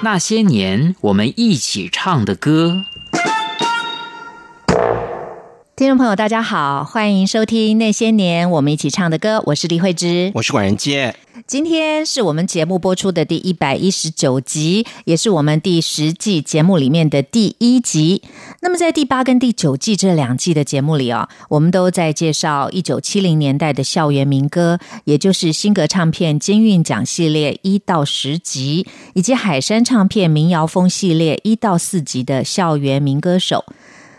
那些年我们一起唱的歌。听众朋友，大家好，欢迎收听《那些年我们一起唱的歌》，我是李慧芝，我是管仁杰。今天是我们节目播出的第一百一十九集，也是我们第十季节目里面的第一集。那么在第八跟第九季这两季的节目里哦，我们都在介绍一九七零年代的校园民歌，也就是新格唱片金韵奖系列一到十集，以及海山唱片民谣风系列一到四集的校园民歌手。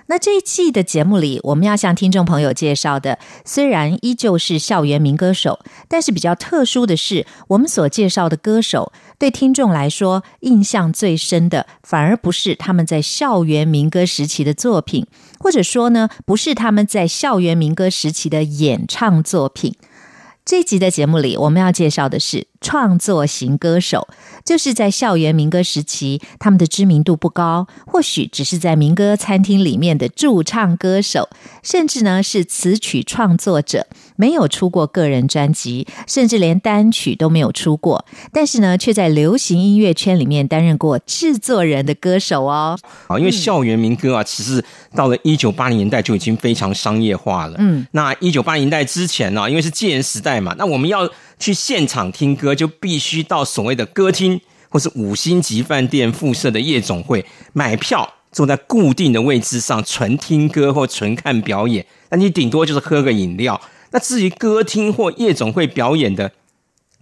那这一季的节目里，我们要向听众朋友介绍的，虽然依旧是校园民歌手，但是比较特殊的是，我们所介绍的歌手，对听众来说印象最深的，反而不是他们在校园民歌时期的作品，或者说呢，不是他们在校园民歌时期的演唱作品。这集的节目里，我们要介绍的是创作型歌手，就是在校园民歌时期，他们的知名度不高，或许只是在民歌餐厅里面的驻唱歌手，甚至呢是词曲创作者，没有出过个人专辑，甚至连单曲都没有出过，但是呢，却在流行音乐圈里面担任过制作人的歌手哦。啊，因为校园民歌啊，其实到了一九八零年代就已经非常商业化了。嗯，那一九八零年代之前呢，因为是戒严时代。嘛，那我们要去现场听歌，就必须到所谓的歌厅或是五星级饭店附设的夜总会买票，坐在固定的位置上纯听歌或纯看表演。那你顶多就是喝个饮料。那至于歌厅或夜总会表演的。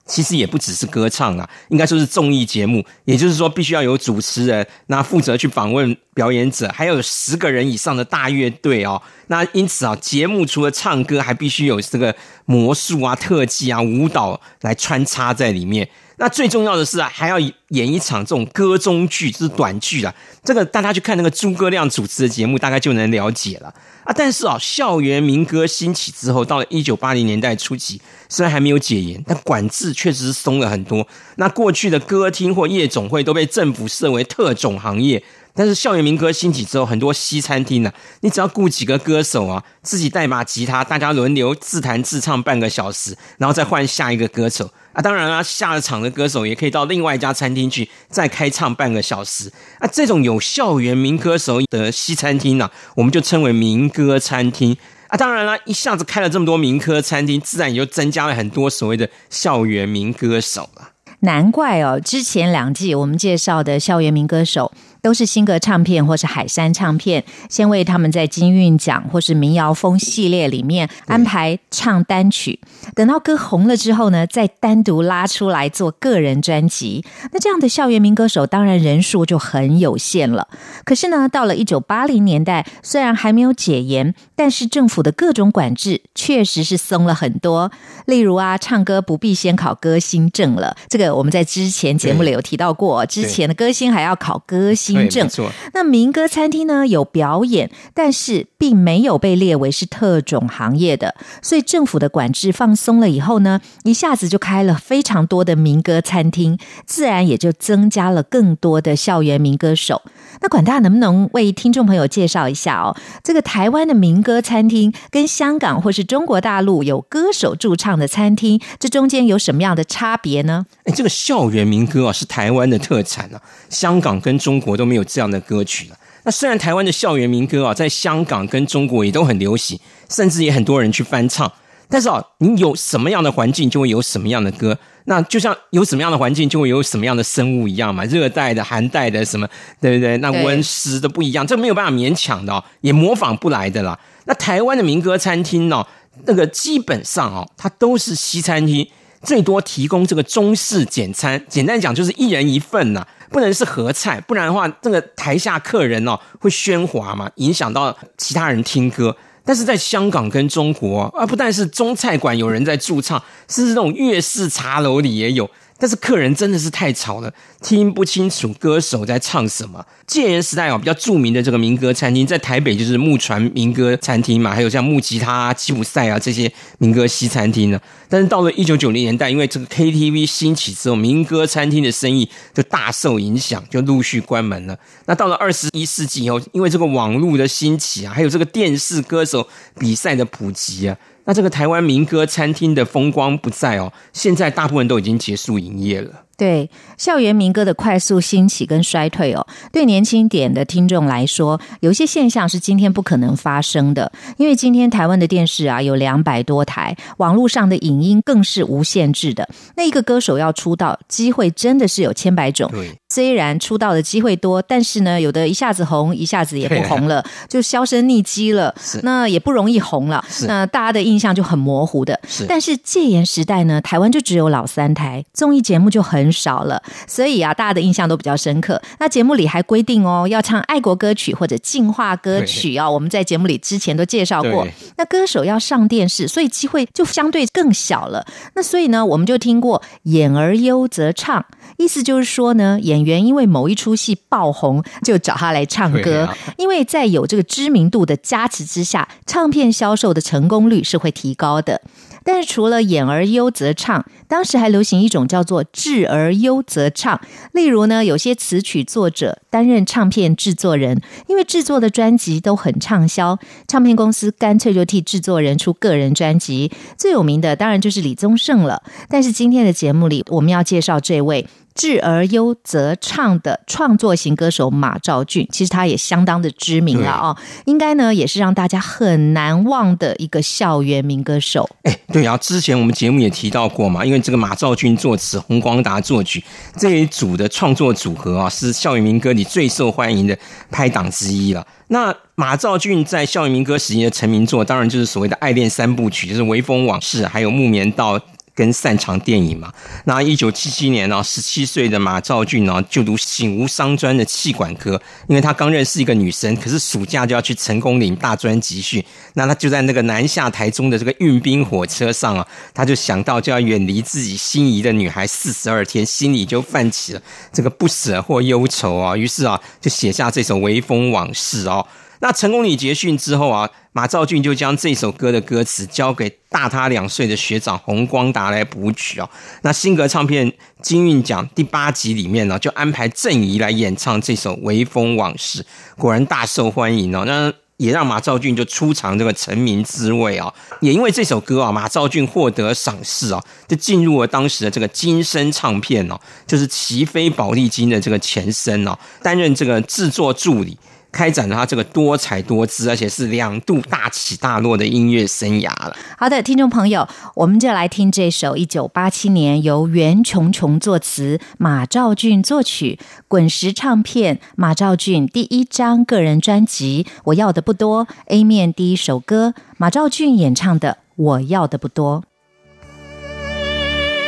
其实也不只是歌唱啊，应该说是综艺节目，也就是说必须要有主持人，那负责去访问表演者，还有十个人以上的大乐队哦。那因此啊，节目除了唱歌，还必须有这个魔术啊、特技啊、舞蹈来穿插在里面。那最重要的是啊，还要演一场这种歌中剧，就是短剧啊。这个大家去看那个诸葛亮主持的节目，大概就能了解了啊。但是啊，校园民歌兴起之后，到了一九八零年代初期，虽然还没有解严，但管制确实是松了很多。那过去的歌厅或夜总会都被政府设为特种行业。但是校园民歌兴起之后，很多西餐厅呢，你只要雇几个歌手啊，自己带把吉他，大家轮流自弹自唱半个小时，然后再换下一个歌手啊。当然啊，下了场的歌手也可以到另外一家餐厅去再开唱半个小时啊。这种有校园民歌手的西餐厅呢，我们就称为民歌餐厅啊。当然了，一下子开了这么多民歌餐厅，自然也就增加了很多所谓的校园民歌手了。难怪哦，之前两季我们介绍的校园民歌手。都是新格唱片或是海山唱片，先为他们在金韵奖或是民谣风系列里面安排唱单曲，等到歌红了之后呢，再单独拉出来做个人专辑。那这样的校园民歌手，当然人数就很有限了。可是呢，到了一九八零年代，虽然还没有解严，但是政府的各种管制确实是松了很多。例如啊，唱歌不必先考歌星证了，这个我们在之前节目里有提到过。之前的歌星还要考歌星。证。那民歌餐厅呢有表演，但是并没有被列为是特种行业的，所以政府的管制放松了以后呢，一下子就开了非常多的民歌餐厅，自然也就增加了更多的校园民歌手。那管大能不能为听众朋友介绍一下哦？这个台湾的民歌餐厅跟香港或是中国大陆有歌手驻唱的餐厅，这中间有什么样的差别呢？哎，这个校园民歌啊是台湾的特产啊，香港跟中国都没有这样的歌曲了。那虽然台湾的校园民歌啊，在香港跟中国也都很流行，甚至也很多人去翻唱。但是啊，你有什么样的环境，就会有什么样的歌。那就像有什么样的环境，就会有什么样的生物一样嘛。热带的、寒带的，什么对不对？那温湿的不一样，这没有办法勉强的，也模仿不来的啦。那台湾的民歌餐厅呢，那个基本上哦，它都是西餐厅，最多提供这个中式简餐。简单讲，就是一人一份呐，不能是合菜，不然的话，这个台下客人哦会喧哗嘛，影响到其他人听歌。但是在香港跟中国啊，不但是中菜馆有人在驻唱，甚至这种粤式茶楼里也有。但是客人真的是太吵了，听不清楚歌手在唱什么。戒严时代哦，比较著名的这个民歌餐厅在台北就是木船民歌餐厅嘛，还有像木吉他、吉普赛啊这些民歌西餐厅呢。但是到了一九九零年代，因为这个 KTV 兴起之后，民歌餐厅的生意就大受影响，就陆续关门了。那到了二十一世纪以后，因为这个网络的兴起啊，还有这个电视歌手比赛的普及啊。那这个台湾民歌餐厅的风光不再哦，现在大部分都已经结束营业了。对校园民歌的快速兴起跟衰退哦，对年轻点的听众来说，有一些现象是今天不可能发生的。因为今天台湾的电视啊有两百多台，网络上的影音更是无限制的。那一个歌手要出道，机会真的是有千百种。虽然出道的机会多，但是呢，有的一下子红，一下子也不红了，就销声匿迹了。那也不容易红了。那大家的印象就很模糊的。但是戒严时代呢，台湾就只有老三台，综艺节目就很。很少了，所以啊，大家的印象都比较深刻。那节目里还规定哦，要唱爱国歌曲或者进化歌曲啊。我们在节目里之前都介绍过。那歌手要上电视，所以机会就相对更小了。那所以呢，我们就听过“演而优则唱”，意思就是说呢，演员因为某一出戏爆红，就找他来唱歌。因为在有这个知名度的加持之下，唱片销售的成功率是会提高的。但是除了演而优则唱，当时还流行一种叫做智而优则唱。例如呢，有些词曲作者担任唱片制作人，因为制作的专辑都很畅销，唱片公司干脆就替制作人出个人专辑。最有名的当然就是李宗盛了。但是今天的节目里，我们要介绍这位。智而优则唱的创作型歌手马兆俊，其实他也相当的知名了哦，应该呢也是让大家很难忘的一个校园民歌手。哎，对啊，之前我们节目也提到过嘛，因为这个马兆俊作词，洪光达作曲这一组的创作组合啊，是校园民歌里最受欢迎的拍档之一了。那马兆俊在校园民歌时期的成名作，当然就是所谓的爱恋三部曲，就是《微风往事》还有《木棉道》。跟擅长电影嘛，那一九七七年呢，十七岁的马兆俊呢就读醒吾商专的气管科，因为他刚认识一个女生，可是暑假就要去成功岭大专集训，那他就在那个南下台中的这个运兵火车上啊，他就想到就要远离自己心仪的女孩四十二天，心里就泛起了这个不舍或忧愁啊，于是啊就写下这首《微风往事》哦。那成功里结训之后啊，马兆俊就将这首歌的歌词交给大他两岁的学长洪光达来谱曲哦。那新格唱片金韵奖第八集里面呢，就安排郑怡来演唱这首《微风往事》，果然大受欢迎哦。那也让马兆俊就出尝这个成名滋味啊。也因为这首歌啊，马兆俊获得赏识啊，就进入了当时的这个金声唱片哦，就是齐飞宝丽金的这个前身哦，担任这个制作助理。开展了他这个多才多姿，而且是两度大起大落的音乐生涯了。好的，听众朋友，我们就来听这首一九八七年由袁琼琼作词、马兆俊作曲、滚石唱片马兆俊第一张个人专辑《我要的不多》A 面第一首歌，马兆俊演唱的《我要的不多》。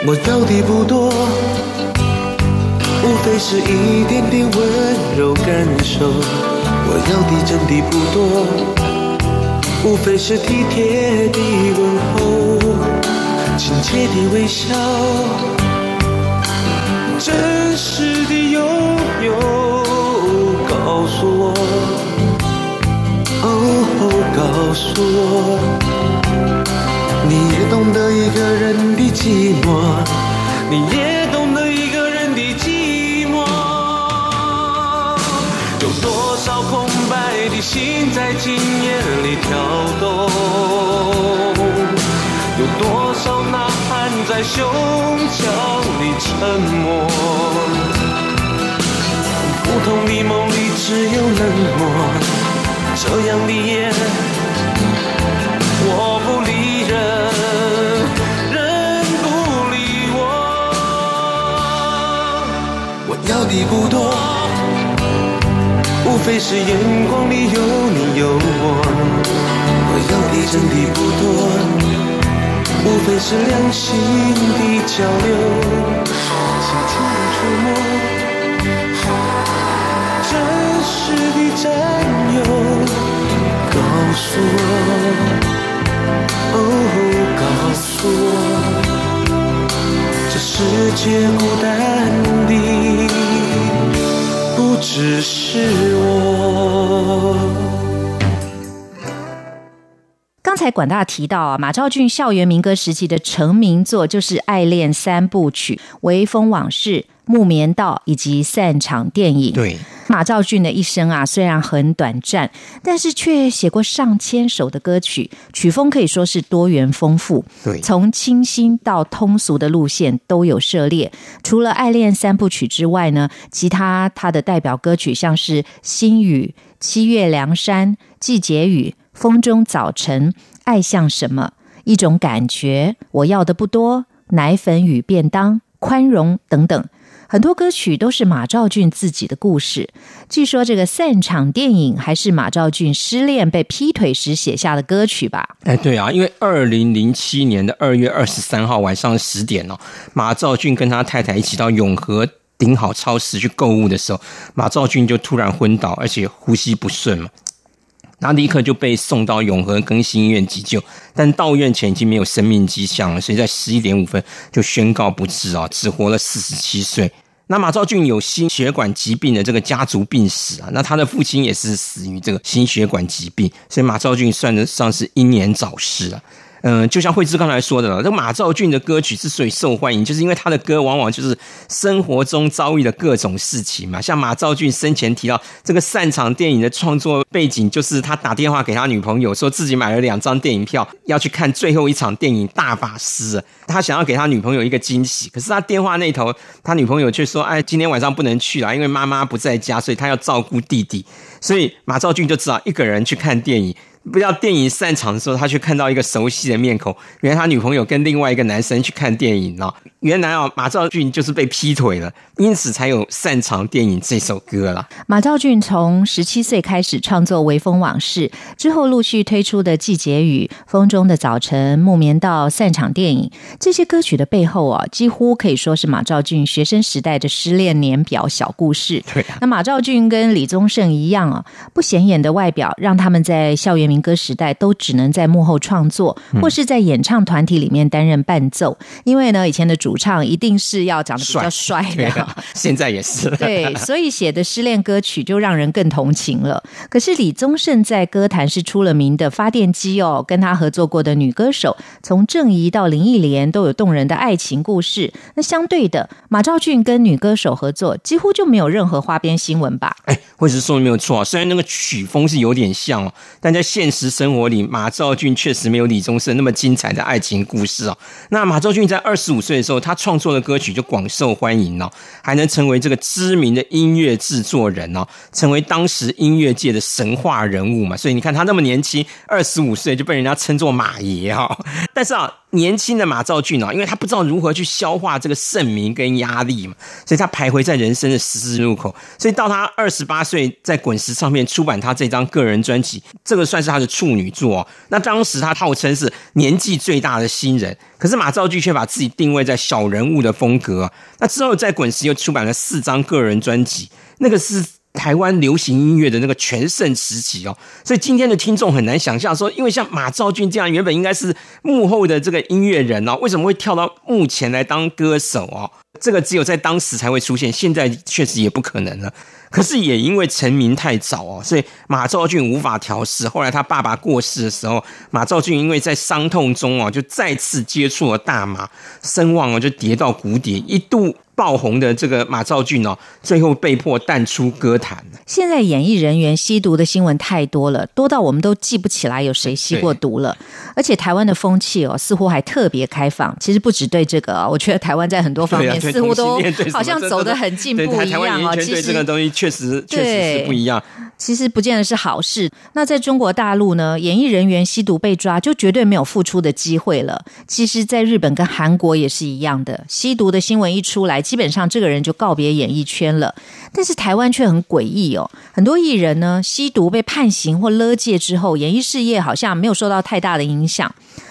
我要的不多，无非是一点点温柔感受。我要的真的不多，无非是体贴的问候，亲切的微笑，真实的拥有。告诉我，哦，告诉我，你也懂得一个人的寂寞，你也心在今夜里跳动，有多少呐喊在胸腔里沉默？不同的梦里只有冷漠，这样的夜我不理人，人不理我，我要的不多。无非是眼光里有你有我，我要的真的不多，无非是两心的交流，轻轻的触摸，真实的占有。告诉我，哦，告诉我，这世界孤单的。只是我。刚才管大提到啊，马兆俊校园民歌时期的成名作就是《爱恋三部曲》《微风往事》《木棉道》以及《散场电影》。对。马兆俊的一生啊，虽然很短暂，但是却写过上千首的歌曲，曲风可以说是多元丰富。对，从清新到通俗的路线都有涉猎。除了《爱恋三部曲》之外呢，其他他的代表歌曲像是《心雨》《七月凉山》《季节雨》《风中早晨》《爱像什么》一种感觉，我要的不多，奶粉与便当，宽容等等。很多歌曲都是马兆俊自己的故事。据说这个散场电影还是马兆俊失恋被劈腿时写下的歌曲吧？哎，对啊，因为二零零七年的二月二十三号晚上十点哦，马兆俊跟他太太一起到永和顶好超市去购物的时候，马兆俊就突然昏倒，而且呼吸不顺嘛。他立刻就被送到永和更新医院急救，但到院前已经没有生命迹象了，所以在十一点五分就宣告不治啊，只活了四十七岁。那马兆俊有心血管疾病的这个家族病史啊，那他的父亲也是死于这个心血管疾病，所以马兆俊算得上是英年早逝啊。嗯，就像慧芝刚才说的了，这马兆俊的歌曲之所以受欢迎，就是因为他的歌往往就是生活中遭遇的各种事情嘛。像马兆俊生前提到，这个擅长电影的创作背景，就是他打电话给他女朋友，说自己买了两张电影票，要去看最后一场电影《大法师》，他想要给他女朋友一个惊喜。可是他电话那头，他女朋友却说：“哎，今天晚上不能去了，因为妈妈不在家，所以他要照顾弟弟。”所以马兆俊就只好一个人去看电影。不知道电影散场的时候，他却看到一个熟悉的面孔，原来他女朋友跟另外一个男生去看电影了。原来啊，马兆俊就是被劈腿了，因此才有散场电影这首歌了。马兆俊从十七岁开始创作《微风往事》，之后陆续推出的《季节雨》《风中的早晨》《木棉道》散场电影这些歌曲的背后啊，几乎可以说是马兆俊学生时代的失恋年表小故事。对，那马兆俊跟李宗盛一样啊，不显眼的外表让他们在校园民歌时代都只能在幕后创作，或是在演唱团体里面担任伴奏，因为呢，以前的主主唱一定是要长得比较帅的，现在也是 对，所以写的失恋歌曲就让人更同情了。可是李宗盛在歌坛是出了名的发电机哦，跟他合作过的女歌手，从郑怡到林忆莲都有动人的爱情故事。那相对的，马兆俊跟女歌手合作几乎就没有任何花边新闻吧？哎，或者说的没有错啊。虽然那个曲风是有点像哦，但在现现实生活里，马兆俊确实没有李宗盛那么精彩的爱情故事哦。那马兆俊在二十五岁的时候。他创作的歌曲就广受欢迎哦，还能成为这个知名的音乐制作人哦，成为当时音乐界的神话人物嘛。所以你看他那么年轻，二十五岁就被人家称作马爷哈。但是啊。年轻的马兆俊啊，因为他不知道如何去消化这个盛名跟压力嘛，所以他徘徊在人生的十字路口。所以到他二十八岁，在滚石唱片出版他这张个人专辑，这个算是他的处女作。那当时他号称是年纪最大的新人，可是马兆俊却把自己定位在小人物的风格。那之后在滚石又出版了四张个人专辑，那个是。台湾流行音乐的那个全盛时期哦，所以今天的听众很难想象说，因为像马兆俊这样原本应该是幕后的这个音乐人哦，为什么会跳到幕前来当歌手哦？这个只有在当时才会出现，现在确实也不可能了。可是也因为成名太早哦，所以马兆俊无法调试。后来他爸爸过世的时候，马兆俊因为在伤痛中哦，就再次接触了大麻，声望哦就跌到谷底，一度。爆红的这个马兆俊哦，最后被迫淡出歌坛。现在演艺人员吸毒的新闻太多了，多到我们都记不起来有谁吸过毒了。而且台湾的风气哦，似乎还特别开放。其实不止对这个，我觉得台湾在很多方面似乎都好像走得很进步一样哦。其实这个东西确实确实是不一样。其实不见得是好事。那在中国大陆呢，演艺人员吸毒被抓，就绝对没有复出的机会了。其实，在日本跟韩国也是一样的，吸毒的新闻一出来，基本上这个人就告别演艺圈了。但是台湾却很诡异哦，很多艺人呢吸毒被判刑或勒戒之后，演艺事业好像没有受到太大的影响。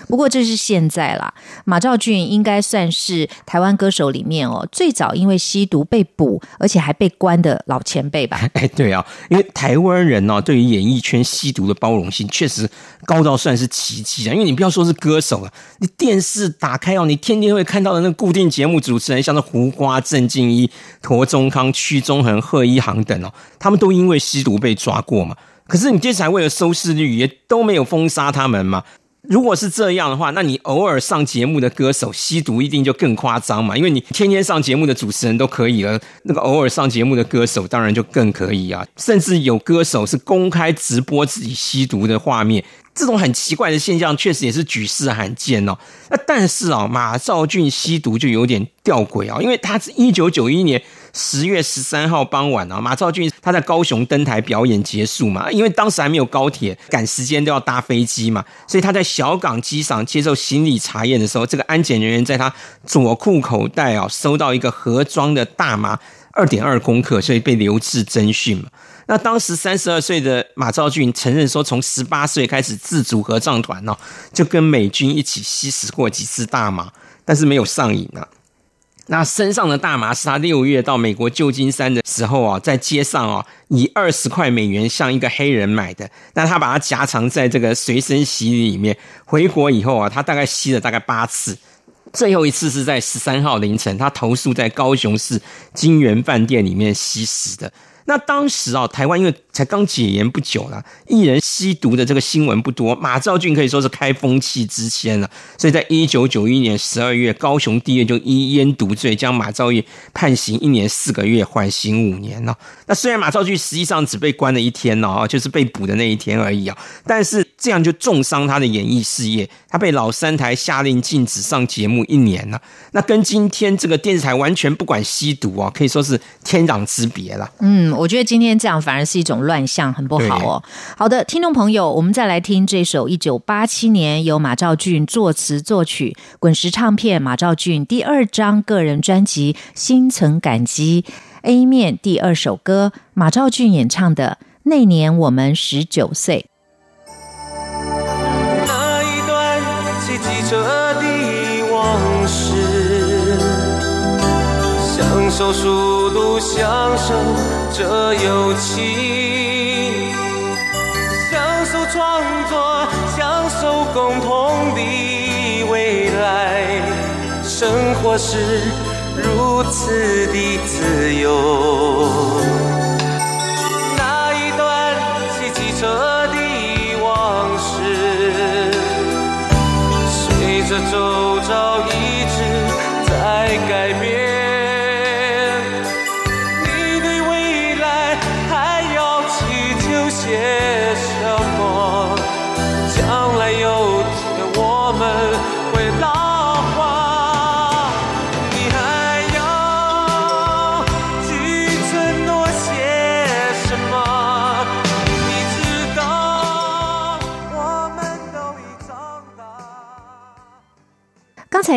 不过这是现在啦，马兆俊应该算是台湾歌手里面哦最早因为吸毒被捕，而且还被关的老前辈吧？哎，对啊，因为台湾人呢对于演艺圈吸毒的包容性确实高到算是奇迹啊！因为你不要说是歌手了，你电视打开哦，你天天会看到的那个固定节目主持人，像是胡瓜、郑敬一、陀中康、屈中恒、贺一航等哦，他们都因为吸毒被抓过嘛。可是你电视台为了收视率，也都没有封杀他们嘛。如果是这样的话，那你偶尔上节目的歌手吸毒一定就更夸张嘛？因为你天天上节目的主持人都可以了，那个偶尔上节目的歌手当然就更可以啊！甚至有歌手是公开直播自己吸毒的画面，这种很奇怪的现象确实也是举世罕见哦。那但是啊，马兆俊吸毒就有点吊诡啊，因为他是一九九一年。十月十三号傍晚啊，马兆俊他在高雄登台表演结束嘛，因为当时还没有高铁，赶时间都要搭飞机嘛，所以他在小港机场接受行李查验的时候，这个安检人员在他左裤口袋啊收到一个盒装的大麻二点二公克，所以被留置侦讯嘛。那当时三十二岁的马兆俊承认说，从十八岁开始自组合唱团哦，就跟美军一起吸食过几次大麻，但是没有上瘾啊。那身上的大麻是他六月到美国旧金山的时候啊，在街上啊，以二十块美元向一个黑人买的。那他把它夹藏在这个随身行李里面。回国以后啊，他大概吸了大概八次，最后一次是在十三号凌晨，他投诉在高雄市金源饭店里面吸食的。那当时啊，台湾因为才刚解严不久了，艺人吸毒的这个新闻不多。马兆俊可以说是开风气之先了，所以在一九九一年十二月，高雄地院就依烟毒罪将马兆俊判刑一年四个月，缓刑五年了。那虽然马兆俊实际上只被关了一天呢，啊，就是被捕的那一天而已啊，但是这样就重伤他的演艺事业，他被老三台下令禁止上节目一年了。那跟今天这个电视台完全不管吸毒啊，可以说是天壤之别了。嗯。我觉得今天这样反而是一种乱象，很不好哦。好的，听众朋友，我们再来听这首一九八七年由马兆俊作词作曲，滚石唱片马兆俊第二张个人专辑《心存感激》A 面第二首歌，马兆俊演唱的《那年我们十九岁》。享受速度，享受。这友情，享受创作，享受共同的未来，生活是如此的自由。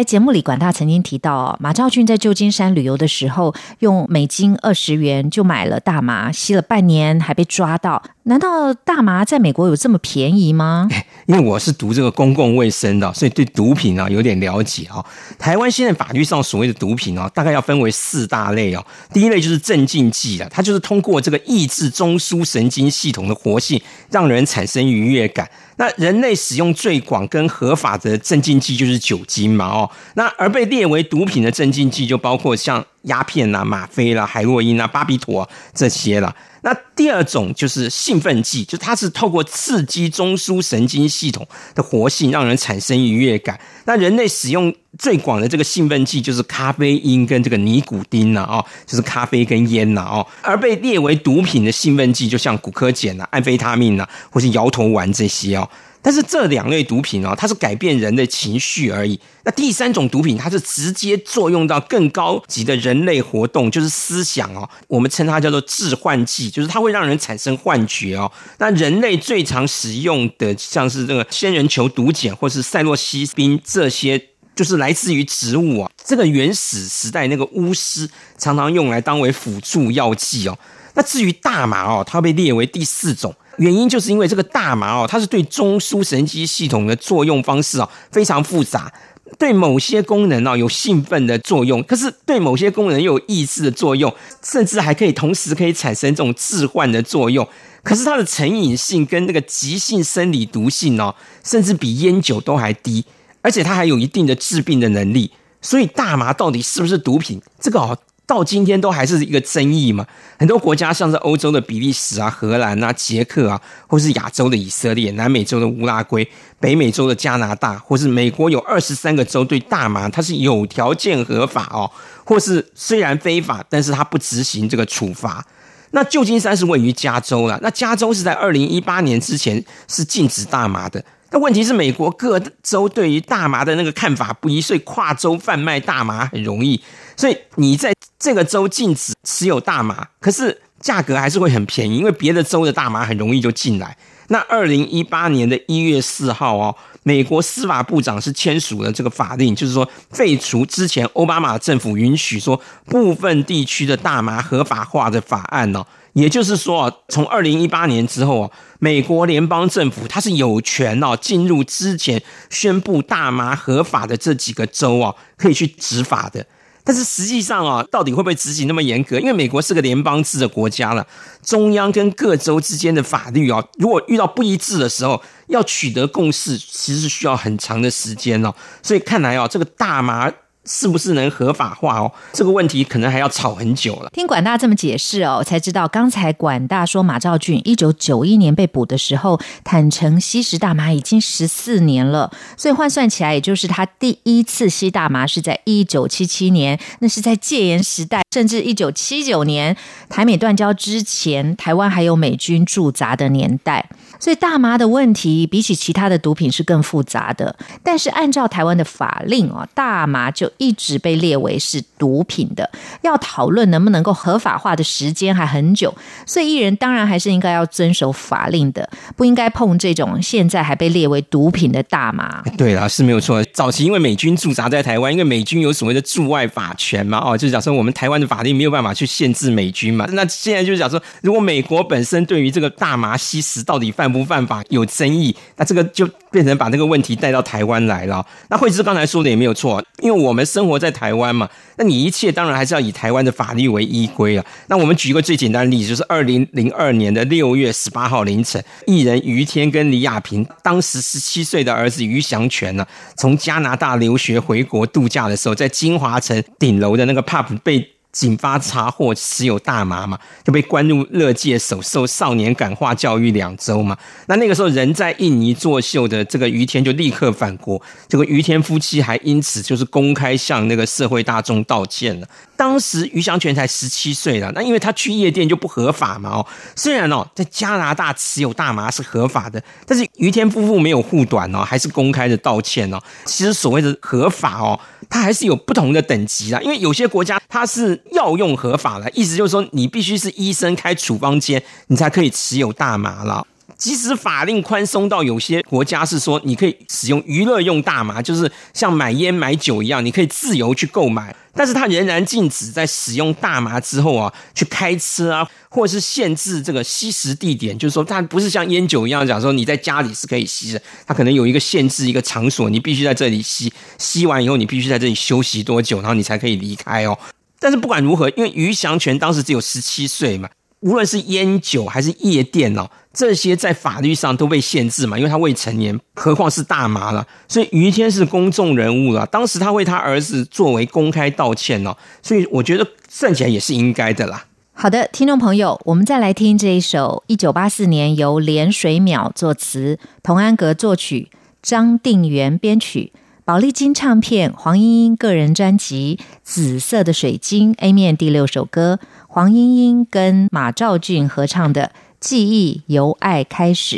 在节目里，管大曾经提到，马兆俊在旧金山旅游的时候，用美金二十元就买了大麻，吸了半年，还被抓到。难道大麻在美国有这么便宜吗？因为我是读这个公共卫生的，所以对毒品啊有点了解啊。台湾现在法律上所谓的毒品啊，大概要分为四大类哦。第一类就是镇静剂了，它就是通过这个抑制中枢神经系统的活性，让人产生愉悦感。那人类使用最广跟合法的镇静剂就是酒精嘛哦。那而被列为毒品的镇静剂就包括像鸦片啦、吗啡啦、海洛因啦、巴比妥这些了。那第二种就是兴奋剂，就它是透过刺激中枢神经系统的活性，让人产生愉悦感。那人类使用最广的这个兴奋剂就是咖啡因跟这个尼古丁呐，哦，就是咖啡跟烟呐，哦。而被列为毒品的兴奋剂，就像古柯碱呐、安非他命呐，或是摇头丸这些哦。但是这两类毒品哦，它是改变人的情绪而已。那第三种毒品，它是直接作用到更高级的人类活动，就是思想哦。我们称它叫做致幻剂，就是它会让人产生幻觉哦。那人类最常使用的，像是这个仙人球毒碱或是赛洛西宾这些，就是来自于植物啊。这个原始时代那个巫师常常用来当为辅助药剂哦。那至于大麻哦，它被列为第四种。原因就是因为这个大麻哦，它是对中枢神经系统的作用方式哦非常复杂，对某些功能哦有兴奋的作用，可是对某些功能又有抑制的作用，甚至还可以同时可以产生这种致幻的作用。可是它的成瘾性跟那个急性生理毒性哦，甚至比烟酒都还低，而且它还有一定的治病的能力。所以大麻到底是不是毒品？这个哦。到今天都还是一个争议嘛。很多国家，像是欧洲的比利时啊、荷兰啊、捷克啊，或是亚洲的以色列、南美洲的乌拉圭、北美洲的加拿大，或是美国有二十三个州对大麻它是有条件合法哦，或是虽然非法，但是它不执行这个处罚。那旧金山是位于加州了，那加州是在二零一八年之前是禁止大麻的。那问题是美国各州对于大麻的那个看法不一，所以跨州贩卖大麻很容易。所以你在这个州禁止持有大麻，可是价格还是会很便宜，因为别的州的大麻很容易就进来。那二零一八年的一月四号哦，美国司法部长是签署了这个法令，就是说废除之前奥巴马政府允许说部分地区的大麻合法化的法案哦。也就是说啊，从二零一八年之后啊，美国联邦政府它是有权哦，进入之前宣布大麻合法的这几个州哦，可以去执法的。但是实际上啊，到底会不会执行那么严格？因为美国是个联邦制的国家了，中央跟各州之间的法律啊，如果遇到不一致的时候，要取得共识，其实是需要很长的时间哦。所以看来啊，这个大麻。是不是能合法化哦？这个问题可能还要吵很久了。听管大这么解释哦，才知道刚才管大说马兆俊一九九一年被捕的时候，坦诚吸食大麻已经十四年了，所以换算起来，也就是他第一次吸大麻是在一九七七年，那是在戒严时代，甚至一九七九年台美断交之前，台湾还有美军驻扎的年代。所以大麻的问题比起其他的毒品是更复杂的，但是按照台湾的法令哦，大麻就一直被列为是毒品的。要讨论能不能够合法化的时间还很久，所以艺人当然还是应该要遵守法令的，不应该碰这种现在还被列为毒品的大麻。对啦，是没有错。早期因为美军驻扎在台湾，因为美军有所谓的驻外法权嘛，哦，就是讲说我们台湾的法令没有办法去限制美军嘛。那现在就是讲说，如果美国本身对于这个大麻吸食到底犯不犯法有争议，那这个就变成把这个问题带到台湾来了。那惠芝刚才说的也没有错，因为我们生活在台湾嘛，那你一切当然还是要以台湾的法律为依归啊。那我们举一个最简单的例子，就是二零零二年的六月十八号凌晨，艺人于天跟李亚平当时十七岁的儿子于祥全呢，从加拿大留学回国度假的时候，在金华城顶楼的那个 pub 被。警方查获持有大麻嘛，就被关入乐界首受少年感化教育两周嘛。那那个时候人在印尼作秀的这个于天就立刻返国，这个于天夫妻还因此就是公开向那个社会大众道歉了。当时于祥全才十七岁了，那因为他去夜店就不合法嘛哦。虽然哦在加拿大持有大麻是合法的，但是于天夫妇没有护短哦，还是公开的道歉哦。其实所谓的合法哦，它还是有不同的等级啊，因为有些国家它是药用合法的，意思就是说你必须是医生开处方间，你才可以持有大麻了。即使法令宽松到有些国家是说你可以使用娱乐用大麻，就是像买烟买酒一样，你可以自由去购买，但是它仍然禁止在使用大麻之后啊去开车啊，或者是限制这个吸食地点，就是说它不是像烟酒一样讲说你在家里是可以吸的，它可能有一个限制一个场所，你必须在这里吸，吸完以后你必须在这里休息多久，然后你才可以离开哦。但是不管如何，因为于祥全当时只有十七岁嘛。无论是烟酒还是夜店哦，这些在法律上都被限制嘛，因为他未成年，何况是大麻了。所以于天是公众人物了，当时他为他儿子作为公开道歉哦，所以我觉得算起来也是应该的啦。好的，听众朋友，我们再来听这一首一九八四年由连水淼作词，童安格作曲，张定元编曲，宝丽金唱片黄莺莺个人专辑《紫色的水晶》A 面第六首歌。黄莺莺跟马兆俊合唱的《记忆由爱开始》。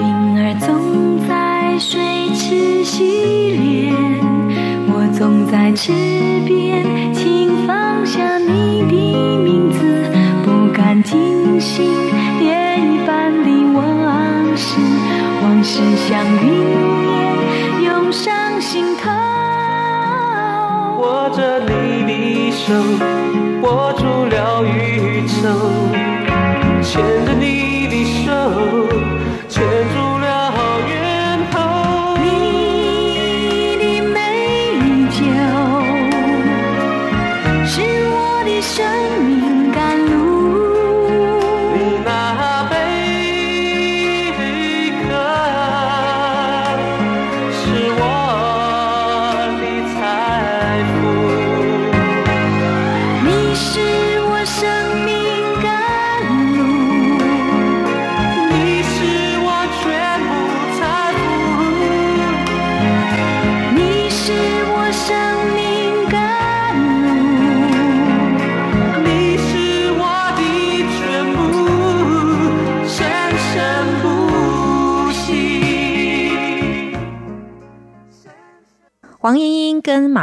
云儿总在水池洗脸，我总在池边，请放下你的名字，不敢惊醒心事像云烟涌上心头。握着你的手，握住了宇宙，牵着你的手，牵住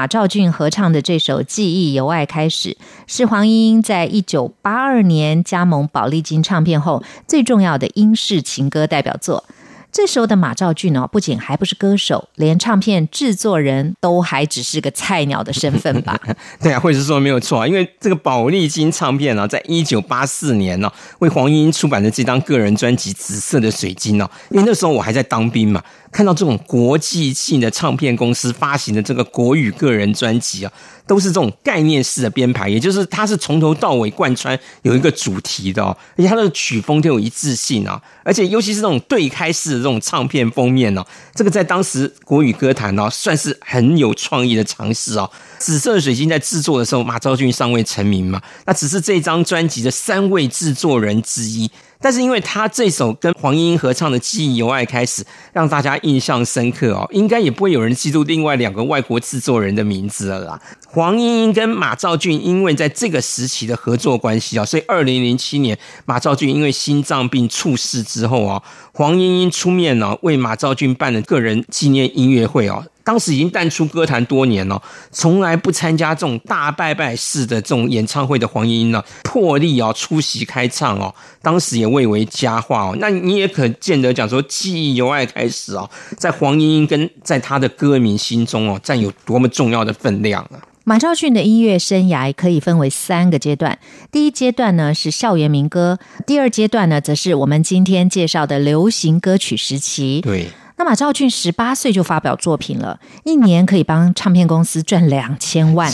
马兆骏合唱的这首《记忆由爱开始》，是黄莺莺在一九八二年加盟宝丽金唱片后最重要的英式情歌代表作。这时候的马兆骏哦，不仅还不是歌手，连唱片制作人都还只是个菜鸟的身份吧？对啊，或者是说没有错啊，因为这个宝丽金唱片呢，在一九八四年呢，为黄莺莺出版的这张个人专辑《紫色的水晶》哦，因为那时候我还在当兵嘛。看到这种国际性的唱片公司发行的这个国语个人专辑啊，都是这种概念式的编排，也就是它是从头到尾贯穿有一个主题的哦，而且它的曲风都有一致性啊，而且尤其是这种对开式的这种唱片封面呢，这个在当时国语歌坛呢，算是很有创意的尝试啊。紫色水晶在制作的时候，马兆骏尚未成名嘛，那只是这张专辑的三位制作人之一。但是因为他这首跟黄莺莺合唱的《记忆由爱开始》，让大家印象深刻哦，应该也不会有人记住另外两个外国制作人的名字了啦。黄莺莺跟马兆骏因为在这个时期的合作关系啊，所以二零零七年马兆骏因为心脏病猝死之后啊，黄莺莺出面呢为马兆骏办了个人纪念音乐会哦。当时已经淡出歌坛多年了，从来不参加这种大拜拜式的这种演唱会的黄莺莺呢，破例哦出席开唱哦，当时也蔚为佳话哦。那你也可见得讲说，记忆由爱开始哦，在黄莺莺跟在他的歌迷心中哦，占有多么重要的分量啊！马兆骏的音乐生涯可以分为三个阶段，第一阶段呢是校园民歌，第二阶段呢则是我们今天介绍的流行歌曲时期。对。那马兆俊十八岁就发表作品了，一年可以帮唱片公司赚两千万。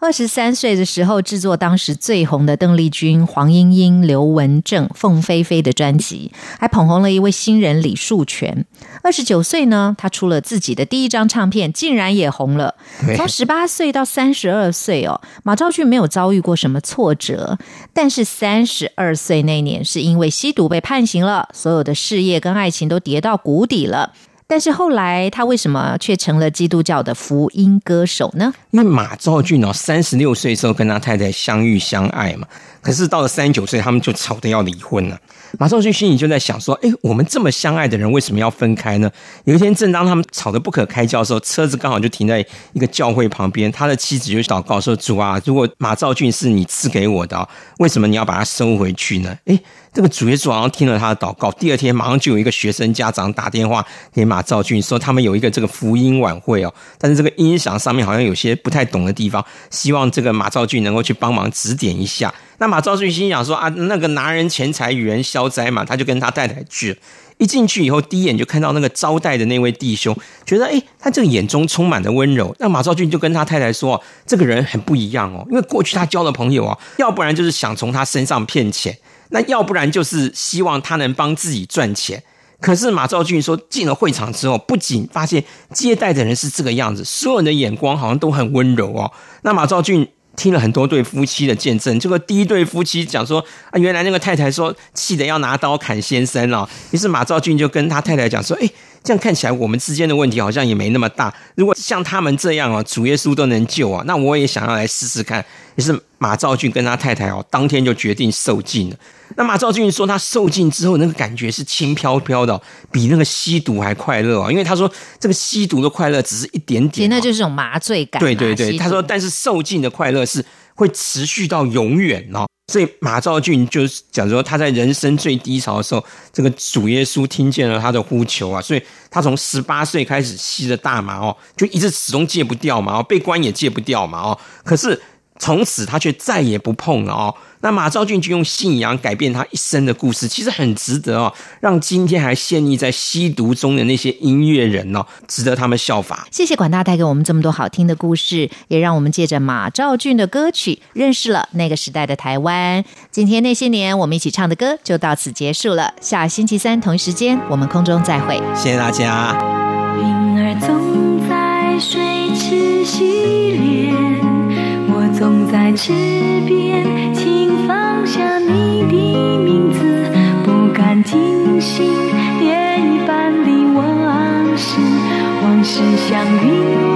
二十三岁的时候制作当时最红的邓丽君、黄莺莺、刘文正、凤飞飞的专辑，还捧红了一位新人李树全。二十九岁呢，他出了自己的第一张唱片，竟然也红了。从十八岁到三十二岁哦，马兆骏没有遭遇过什么挫折，但是三十二岁那年是因为吸毒被判刑了，所有的事业跟爱情都跌到谷底了。但是后来，他为什么却成了基督教的福音歌手呢？因为马兆骏哦，三十六岁时候跟他太太相遇相爱嘛，可是到了三十九岁，他们就吵着要离婚了。马兆俊心里就在想说：“哎，我们这么相爱的人，为什么要分开呢？”有一天，正当他们吵得不可开交的时候，车子刚好就停在一个教会旁边，他的妻子就祷告说：“主啊，如果马兆俊是你赐给我的，为什么你要把他收回去呢？”哎。这个主耶稣好像听了他的祷告，第二天马上就有一个学生家长打电话给马兆俊，说他们有一个这个福音晚会哦，但是这个音响上面好像有些不太懂的地方，希望这个马兆俊能够去帮忙指点一下。那马兆俊心想说啊，那个拿人钱财与人消灾嘛，他就跟他太太去。一进去以后，第一眼就看到那个招待的那位弟兄，觉得哎，他这个眼中充满了温柔。那马兆俊就跟他太太说，这个人很不一样哦，因为过去他交的朋友啊，要不然就是想从他身上骗钱。那要不然就是希望他能帮自己赚钱。可是马兆俊说，进了会场之后，不仅发现接待的人是这个样子，所有人的眼光好像都很温柔哦。那马兆俊听了很多对夫妻的见证，这个第一对夫妻讲说啊，原来那个太太说气得要拿刀砍先生了。于是马兆俊就跟他太太讲说，哎。这样看起来，我们之间的问题好像也没那么大。如果像他们这样哦，主耶稣都能救啊，那我也想要来试试看。于是马兆俊跟他太太哦，当天就决定受尽了。那马兆俊说，他受尽之后，那个感觉是轻飘飘的，比那个吸毒还快乐啊。因为他说，这个吸毒的快乐只是一点点，那就是种麻醉感。对对对，他说，但是受尽的快乐是会持续到永远哦。所以马兆俊就是讲说，他在人生最低潮的时候，这个主耶稣听见了他的呼求啊，所以他从十八岁开始吸着大麻哦，就一直始终戒不掉嘛，哦，被关也戒不掉嘛，哦，可是。从此他却再也不碰了哦。那马兆俊就用信仰改变他一生的故事，其实很值得哦，让今天还陷溺在吸毒中的那些音乐人哦，值得他们效法。谢谢管大带给我们这么多好听的故事，也让我们借着马兆俊的歌曲认识了那个时代的台湾。今天那些年我们一起唱的歌就到此结束了，下星期三同一时间我们空中再会。谢谢大家。云儿总在水池洗脸。总在池边请放下你的名字不敢惊醒夜一般的往事往事像云